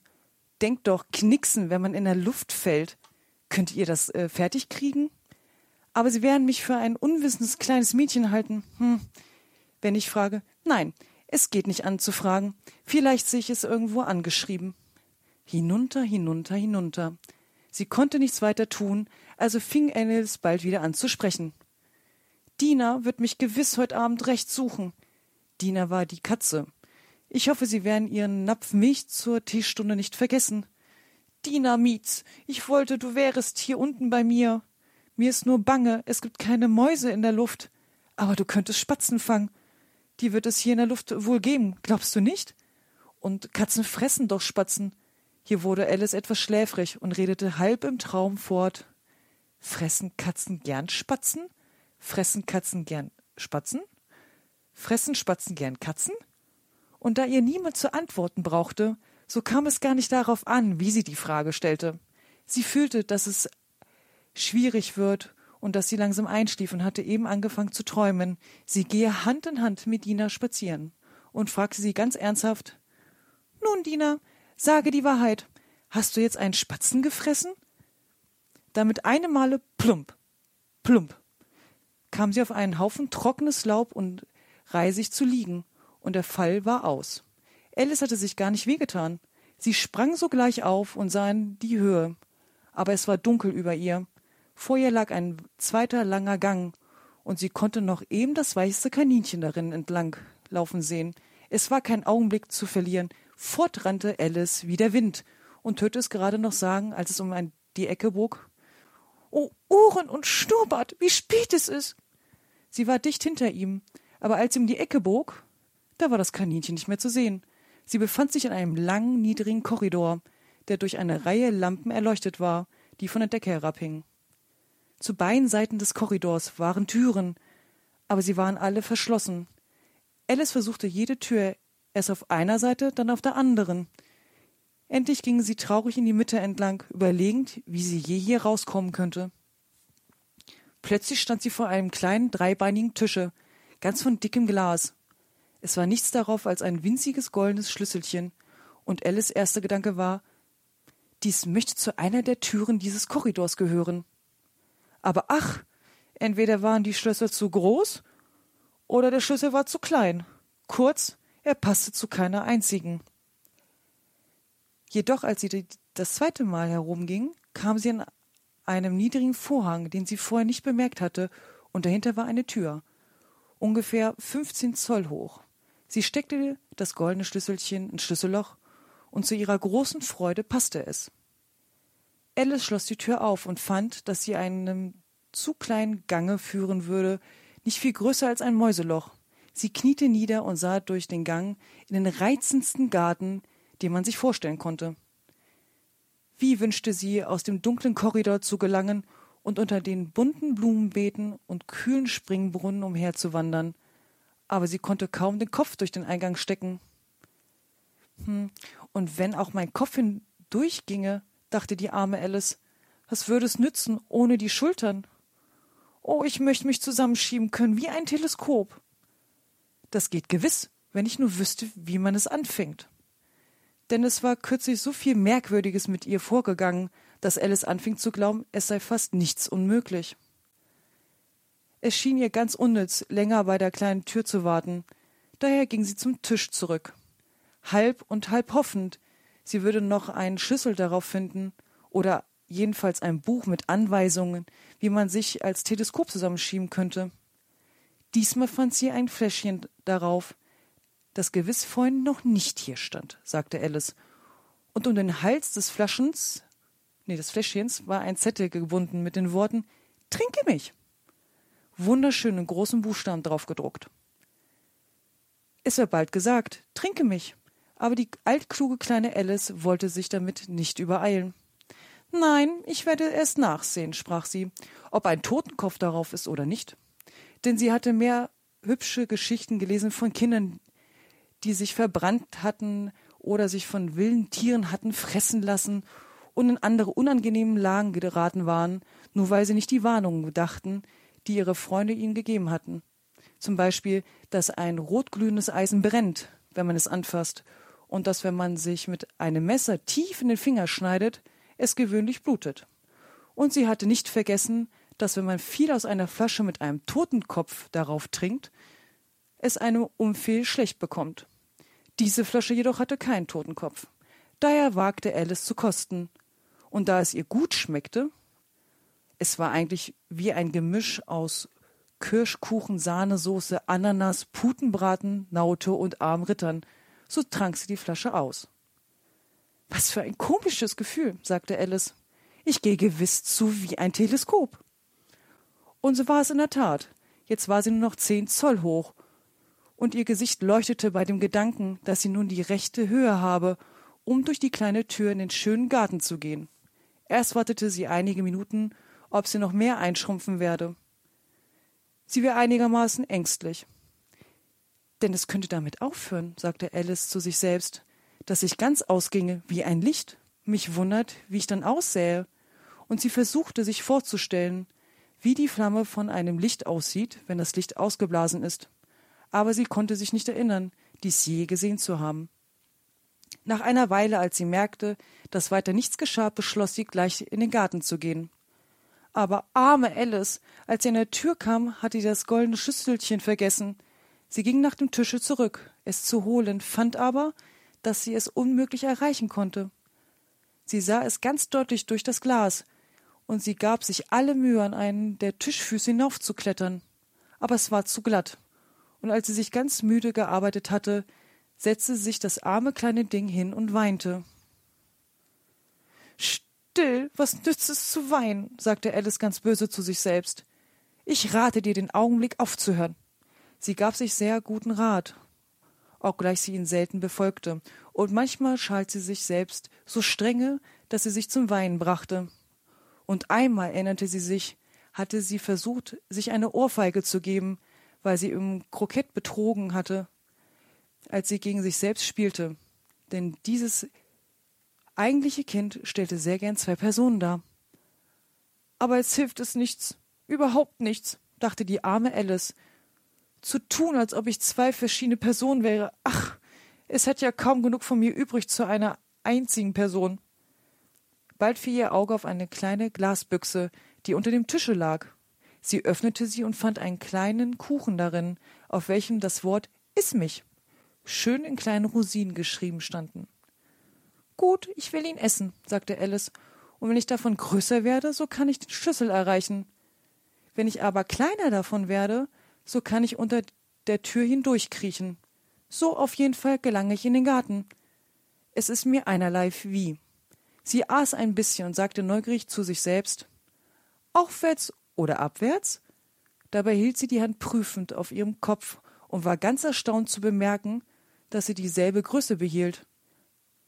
Denkt doch, knicksen, wenn man in der Luft fällt. Könnt ihr das äh, fertig kriegen? Aber sie werden mich für ein unwissendes kleines Mädchen halten. Hm. Wenn ich frage, nein, es geht nicht an zu fragen. Vielleicht sehe ich es irgendwo angeschrieben. Hinunter, hinunter, hinunter. Sie konnte nichts weiter tun, also fing Annelies bald wieder an zu sprechen. Dina wird mich gewiss heute Abend recht suchen. Dina war die Katze. Ich hoffe, Sie werden Ihren Napf Milch zur Teestunde nicht vergessen. Mietz, ich wollte, du wärest hier unten bei mir. Mir ist nur bange, es gibt keine Mäuse in der Luft. Aber du könntest Spatzen fangen. Die wird es hier in der Luft wohl geben, glaubst du nicht? Und Katzen fressen doch Spatzen. Hier wurde Alice etwas schläfrig und redete halb im Traum fort. Fressen Katzen gern Spatzen? Fressen Katzen gern Spatzen? Fressen Spatzen gern Katzen? Und da ihr niemand zu antworten brauchte, so kam es gar nicht darauf an, wie sie die Frage stellte. Sie fühlte, dass es schwierig wird und dass sie langsam einschlief und hatte eben angefangen zu träumen. Sie gehe Hand in Hand mit Dina spazieren und fragte sie ganz ernsthaft Nun, Dina, Sage die Wahrheit. Hast du jetzt einen Spatzen gefressen? Damit eine Male plump, plump, kam sie auf einen Haufen trockenes Laub und reisig zu liegen, und der Fall war aus. Alice hatte sich gar nicht wehgetan. Sie sprang sogleich auf und sah in die Höhe. Aber es war dunkel über ihr. Vor ihr lag ein zweiter langer Gang, und sie konnte noch eben das weiße Kaninchen darin entlang laufen sehen. Es war kein Augenblick zu verlieren. Fort rannte Alice wie der Wind und hörte es gerade noch sagen, als es um ein, die Ecke bog. Oh, Ohren und Schnurrbart, wie spät es ist! Sie war dicht hinter ihm, aber als sie um die Ecke bog, da war das Kaninchen nicht mehr zu sehen. Sie befand sich in einem langen, niedrigen Korridor, der durch eine Reihe Lampen erleuchtet war, die von der Decke herabhingen. Zu beiden Seiten des Korridors waren Türen, aber sie waren alle verschlossen. Alice versuchte jede Tür erst auf einer Seite, dann auf der anderen. Endlich ging sie traurig in die Mitte entlang, überlegend, wie sie je hier rauskommen könnte. Plötzlich stand sie vor einem kleinen dreibeinigen Tische, ganz von dickem Glas. Es war nichts darauf als ein winziges goldenes Schlüsselchen, und Alice erster Gedanke war, dies möchte zu einer der Türen dieses Korridors gehören. Aber ach, entweder waren die Schlösser zu groß oder der Schlüssel war zu klein. Kurz, er passte zu keiner einzigen. Jedoch, als sie das zweite Mal herumging, kam sie an einem niedrigen Vorhang, den sie vorher nicht bemerkt hatte, und dahinter war eine Tür, ungefähr fünfzehn Zoll hoch. Sie steckte das goldene Schlüsselchen ins Schlüsselloch, und zu ihrer großen Freude passte es. Alice schloss die Tür auf und fand, dass sie einem zu kleinen Gange führen würde, nicht viel größer als ein Mäuseloch. Sie kniete nieder und sah durch den Gang in den reizendsten Garten, den man sich vorstellen konnte. Wie wünschte sie, aus dem dunklen Korridor zu gelangen und unter den bunten Blumenbeeten und kühlen Springbrunnen umherzuwandern, aber sie konnte kaum den Kopf durch den Eingang stecken. Hm, und wenn auch mein Kopf hindurchginge, dachte die arme Alice, was würde es nützen ohne die Schultern? Oh, ich möchte mich zusammenschieben können wie ein Teleskop. Das geht gewiss, wenn ich nur wüsste, wie man es anfängt. Denn es war kürzlich so viel Merkwürdiges mit ihr vorgegangen, dass Alice anfing zu glauben, es sei fast nichts unmöglich. Es schien ihr ganz unnütz, länger bei der kleinen Tür zu warten, daher ging sie zum Tisch zurück. Halb und halb hoffend, sie würde noch einen Schlüssel darauf finden oder jedenfalls ein Buch mit Anweisungen, wie man sich als Teleskop zusammenschieben könnte. Diesmal fand sie ein Fläschchen darauf, das gewiss vorhin noch nicht hier stand, sagte Alice, und um den Hals des Flaschens nee, des Fläschchens war ein Zettel gebunden mit den Worten Trinke mich. Wunderschön in großen Buchstaben drauf gedruckt. Es war bald gesagt, trinke mich. Aber die altkluge kleine Alice wollte sich damit nicht übereilen. Nein, ich werde erst nachsehen, sprach sie, ob ein Totenkopf darauf ist oder nicht. Denn sie hatte mehr hübsche Geschichten gelesen von Kindern, die sich verbrannt hatten oder sich von wilden Tieren hatten fressen lassen und in andere unangenehme Lagen geraten waren, nur weil sie nicht die Warnungen bedachten, die ihre Freunde ihnen gegeben hatten. Zum Beispiel, dass ein rotglühendes Eisen brennt, wenn man es anfasst, und dass, wenn man sich mit einem Messer tief in den Finger schneidet, es gewöhnlich blutet. Und sie hatte nicht vergessen, dass wenn man viel aus einer Flasche mit einem Totenkopf darauf trinkt, es einem Umfehl schlecht bekommt. Diese Flasche jedoch hatte keinen Totenkopf. Daher wagte Alice zu kosten. Und da es ihr gut schmeckte, es war eigentlich wie ein Gemisch aus Kirschkuchen, Sahnesoße, Ananas, Putenbraten, Naute und Armrittern, so trank sie die Flasche aus. Was für ein komisches Gefühl, sagte Alice. Ich gehe gewiss zu wie ein Teleskop. Und so war es in der Tat. Jetzt war sie nur noch zehn Zoll hoch, und ihr Gesicht leuchtete bei dem Gedanken, dass sie nun die rechte Höhe habe, um durch die kleine Tür in den schönen Garten zu gehen. Erst wartete sie einige Minuten, ob sie noch mehr einschrumpfen werde. Sie war einigermaßen ängstlich. Denn es könnte damit aufhören, sagte Alice zu sich selbst, dass ich ganz ausginge wie ein Licht. Mich wundert, wie ich dann aussähe. Und sie versuchte sich vorzustellen, wie die Flamme von einem Licht aussieht, wenn das Licht ausgeblasen ist. Aber sie konnte sich nicht erinnern, dies je gesehen zu haben. Nach einer Weile, als sie merkte, dass weiter nichts geschah, beschloss sie, gleich in den Garten zu gehen. Aber arme Alice, als sie an der Tür kam, hatte sie das goldene Schüsselchen vergessen. Sie ging nach dem Tische zurück, es zu holen, fand aber, dass sie es unmöglich erreichen konnte. Sie sah es ganz deutlich durch das Glas, und sie gab sich alle Mühe, an einen der Tischfüße hinaufzuklettern. Aber es war zu glatt, und als sie sich ganz müde gearbeitet hatte, setzte sich das arme kleine Ding hin und weinte. Still, was nützt es zu weinen? sagte Alice ganz böse zu sich selbst. Ich rate dir, den Augenblick aufzuhören. Sie gab sich sehr guten Rat, obgleich sie ihn selten befolgte, und manchmal schalt sie sich selbst so strenge, dass sie sich zum Weinen brachte. Und einmal erinnerte sie sich, hatte sie versucht, sich eine Ohrfeige zu geben, weil sie im Krokett betrogen hatte, als sie gegen sich selbst spielte. Denn dieses eigentliche Kind stellte sehr gern zwei Personen dar. Aber es hilft es nichts, überhaupt nichts, dachte die arme Alice, zu tun, als ob ich zwei verschiedene Personen wäre. Ach, es hat ja kaum genug von mir übrig zu einer einzigen Person. Bald fiel ihr Auge auf eine kleine Glasbüchse, die unter dem Tische lag. Sie öffnete sie und fand einen kleinen Kuchen darin, auf welchem das Wort Iss mich schön in kleinen Rosinen geschrieben standen. Gut, ich will ihn essen, sagte Alice, und wenn ich davon größer werde, so kann ich den Schlüssel erreichen. Wenn ich aber kleiner davon werde, so kann ich unter der Tür hindurchkriechen. So auf jeden Fall gelange ich in den Garten. Es ist mir einerlei wie. Sie aß ein bisschen und sagte neugierig zu sich selbst Aufwärts oder abwärts? Dabei hielt sie die Hand prüfend auf ihrem Kopf und war ganz erstaunt zu bemerken, dass sie dieselbe Größe behielt.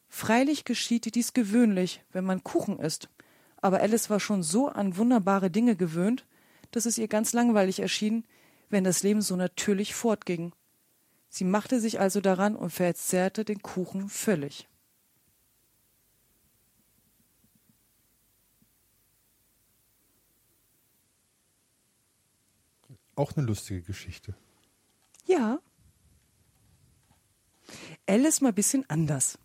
Freilich geschieht dies gewöhnlich, wenn man Kuchen isst, aber Alice war schon so an wunderbare Dinge gewöhnt, dass es ihr ganz langweilig erschien, wenn das Leben so natürlich fortging. Sie machte sich also daran und verzehrte den Kuchen völlig. Auch eine lustige Geschichte. Ja. Alice mal ein bisschen anders.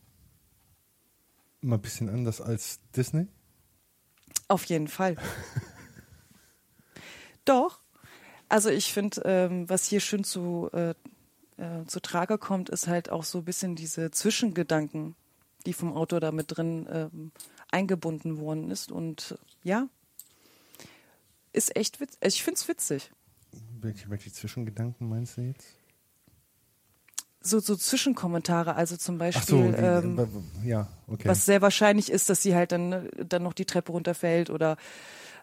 Mal ein bisschen anders als Disney? Auf jeden Fall. [LAUGHS] Doch, also ich finde, ähm, was hier schön zu, äh, äh, zu Trage kommt, ist halt auch so ein bisschen diese Zwischengedanken, die vom Autor da mit drin ähm, eingebunden worden ist. Und ja, ist echt witzig. Ich finde es witzig. Welche, welche Zwischengedanken meinst du jetzt? So, so Zwischenkommentare, also zum Beispiel, so, die, ähm, ja, okay. was sehr wahrscheinlich ist, dass sie halt dann, dann noch die Treppe runterfällt oder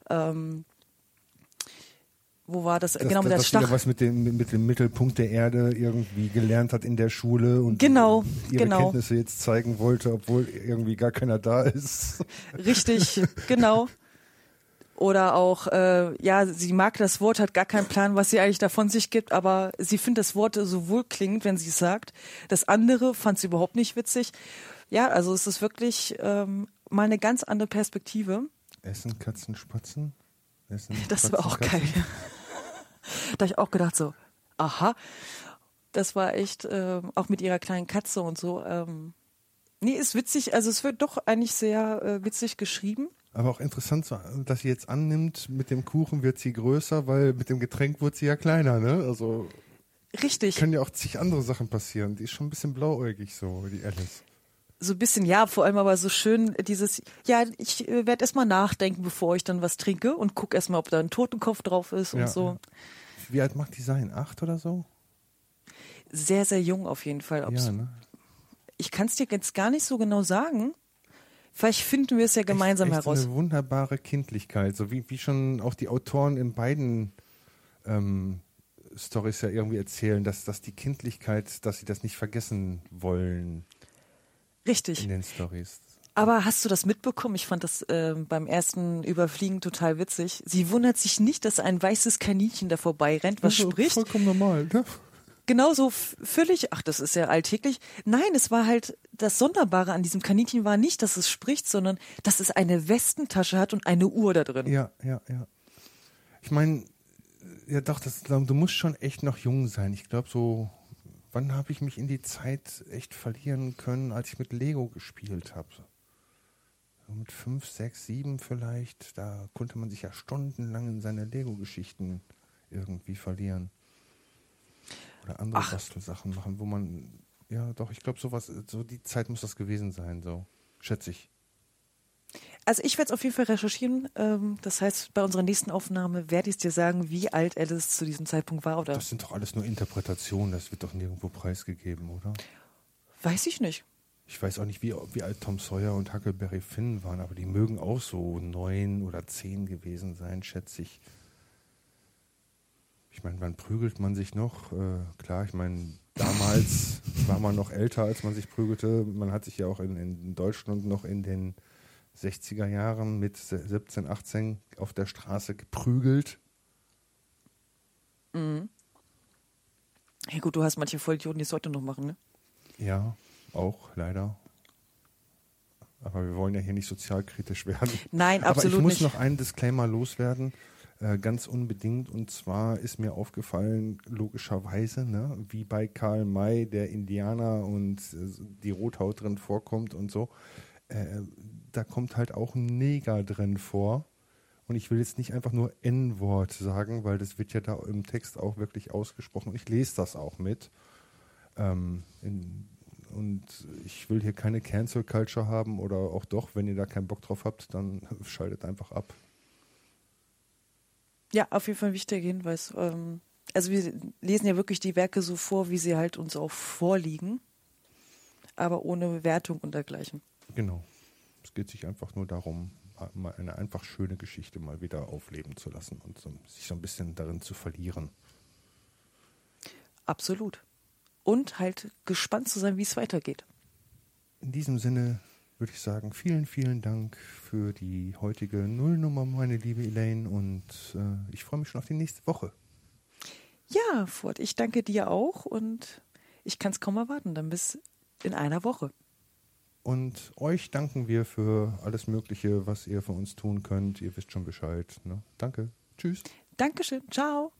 ähm, wo war das? dass, genau, mit der dass sie da Stach. was mit dem, mit dem Mittelpunkt der Erde irgendwie gelernt hat in der Schule und Genau, ihre genau. Kenntnisse jetzt zeigen wollte, obwohl irgendwie gar keiner da ist. Richtig, genau. [LAUGHS] Oder auch, äh, ja, sie mag das Wort, hat gar keinen Plan, was sie eigentlich davon sich gibt, aber sie findet das Wort so wohlklingend, wenn sie es sagt. Das andere fand sie überhaupt nicht witzig. Ja, also es ist wirklich ähm, mal eine ganz andere Perspektive. Essen Katzen Spatzen? Essen Das Spatzen, war auch Katzen? geil. [LAUGHS] da habe ich auch gedacht so, aha, das war echt, ähm, auch mit ihrer kleinen Katze und so. Ähm, nee, ist witzig, also es wird doch eigentlich sehr äh, witzig geschrieben. Aber auch interessant, dass sie jetzt annimmt, mit dem Kuchen wird sie größer, weil mit dem Getränk wird sie ja kleiner, ne? Also Richtig. können ja auch zig andere Sachen passieren. Die ist schon ein bisschen blauäugig so, die Alice. so ein bisschen, ja, vor allem aber so schön dieses, ja, ich äh, werde erstmal nachdenken, bevor ich dann was trinke und guck erstmal, ob da ein Totenkopf drauf ist und Ja, so. ja. Wie alt macht die sein? Acht oder so? Sehr, sehr jung auf jeden Fall. Ob's- Ja, ne? Ich kann es dir jetzt gar nicht so genau sagen. Vielleicht finden wir es ja gemeinsam echt, echt heraus. Eine wunderbare Kindlichkeit, so wie, wie schon auch die Autoren in beiden ähm, Stories ja irgendwie erzählen, dass, dass die Kindlichkeit, dass sie das nicht vergessen wollen Richtig. in den Stories. Aber hast du das mitbekommen? Ich fand das äh, beim ersten Überfliegen total witzig. Sie wundert sich nicht, dass ein weißes Kaninchen da vorbeirennt, was Das ist spricht. Vollkommen normal, ne? Genauso völlig, ach, das ist ja alltäglich. Nein, es war halt, das Sonderbare an diesem Kaninchen war nicht, dass es spricht, sondern dass es eine Westentasche hat und eine Uhr da drin. Ja, ja, ja. Ich meine, ja doch, das, du musst schon echt noch jung sein. Ich glaube so, wann habe ich mich in die Zeit echt verlieren können, als ich mit Lego gespielt habe? So mit fünf, sechs, sieben vielleicht. Da konnte man sich ja stundenlang in seine Lego-Geschichten irgendwie verlieren. Oder andere Ach. Bastelsachen machen, wo man, ja doch, ich glaube sowas, so die Zeit muss das gewesen sein, so schätze ich. Also ich werde es auf jeden Fall recherchieren. Ähm, das heißt, bei unserer nächsten Aufnahme werde ich dir sagen, wie alt Alice zu diesem Zeitpunkt war oder Das sind doch alles nur Interpretationen, das wird doch nirgendwo preisgegeben, oder? weiß ich nicht. Ich weiß auch nicht, wie, wie alt Tom Sawyer und Huckleberry Finn waren, aber die mögen auch so neun oder zehn gewesen sein, schätze ich. Ich meine, wann prügelt man sich noch? Äh, klar, ich meine, damals [LAUGHS] war man noch älter, als man sich prügelte. Man hat sich ja auch in, in Deutschland noch in den 60er Jahren mit 17, 18 auf der Straße geprügelt. Ja gut, du hast manche Vollidioten, die es heute noch machen, ne? Ja, auch leider. Aber wir wollen ja hier nicht sozialkritisch werden. Nein, Aber absolut ich muss nicht. noch einen Disclaimer loswerden, äh, ganz unbedingt. Und zwar ist mir aufgefallen, logischerweise, ne, wie bei Karl May der Indianer und äh, die Rothaut drin vorkommt und so, äh, da kommt halt auch ein Neger drin vor. Und ich will jetzt nicht einfach nur N-Wort sagen, weil das wird ja da im Text auch wirklich ausgesprochen. Ich lese das auch mit. Ähm, in, und ich will hier keine Cancel Culture haben oder auch doch, wenn ihr da keinen Bock drauf habt, dann [LAUGHS] schaltet einfach ab. Ja, auf jeden Fall ein wichtiger Hinweis. Ähm, also wir lesen ja wirklich die Werke so vor, wie sie halt uns auch vorliegen, aber ohne Bewertung und dergleichen. Genau. Es geht sich einfach nur darum, mal eine einfach schöne Geschichte mal wieder aufleben zu lassen und so, sich so ein bisschen darin zu verlieren. Absolut. Und halt gespannt zu sein, wie es weitergeht. In diesem Sinne würde ich sagen, vielen, vielen Dank für die heutige Nullnummer, meine liebe Elaine, und äh, ich freue mich schon auf die nächste Woche. Ja, Furt, ich danke dir auch und ich kann es kaum erwarten. Dann bis in einer Woche. Und euch danken wir für alles Mögliche, was ihr für uns tun könnt. Ihr wisst schon Bescheid. Ne? Danke. Tschüss. Dankeschön. Ciao.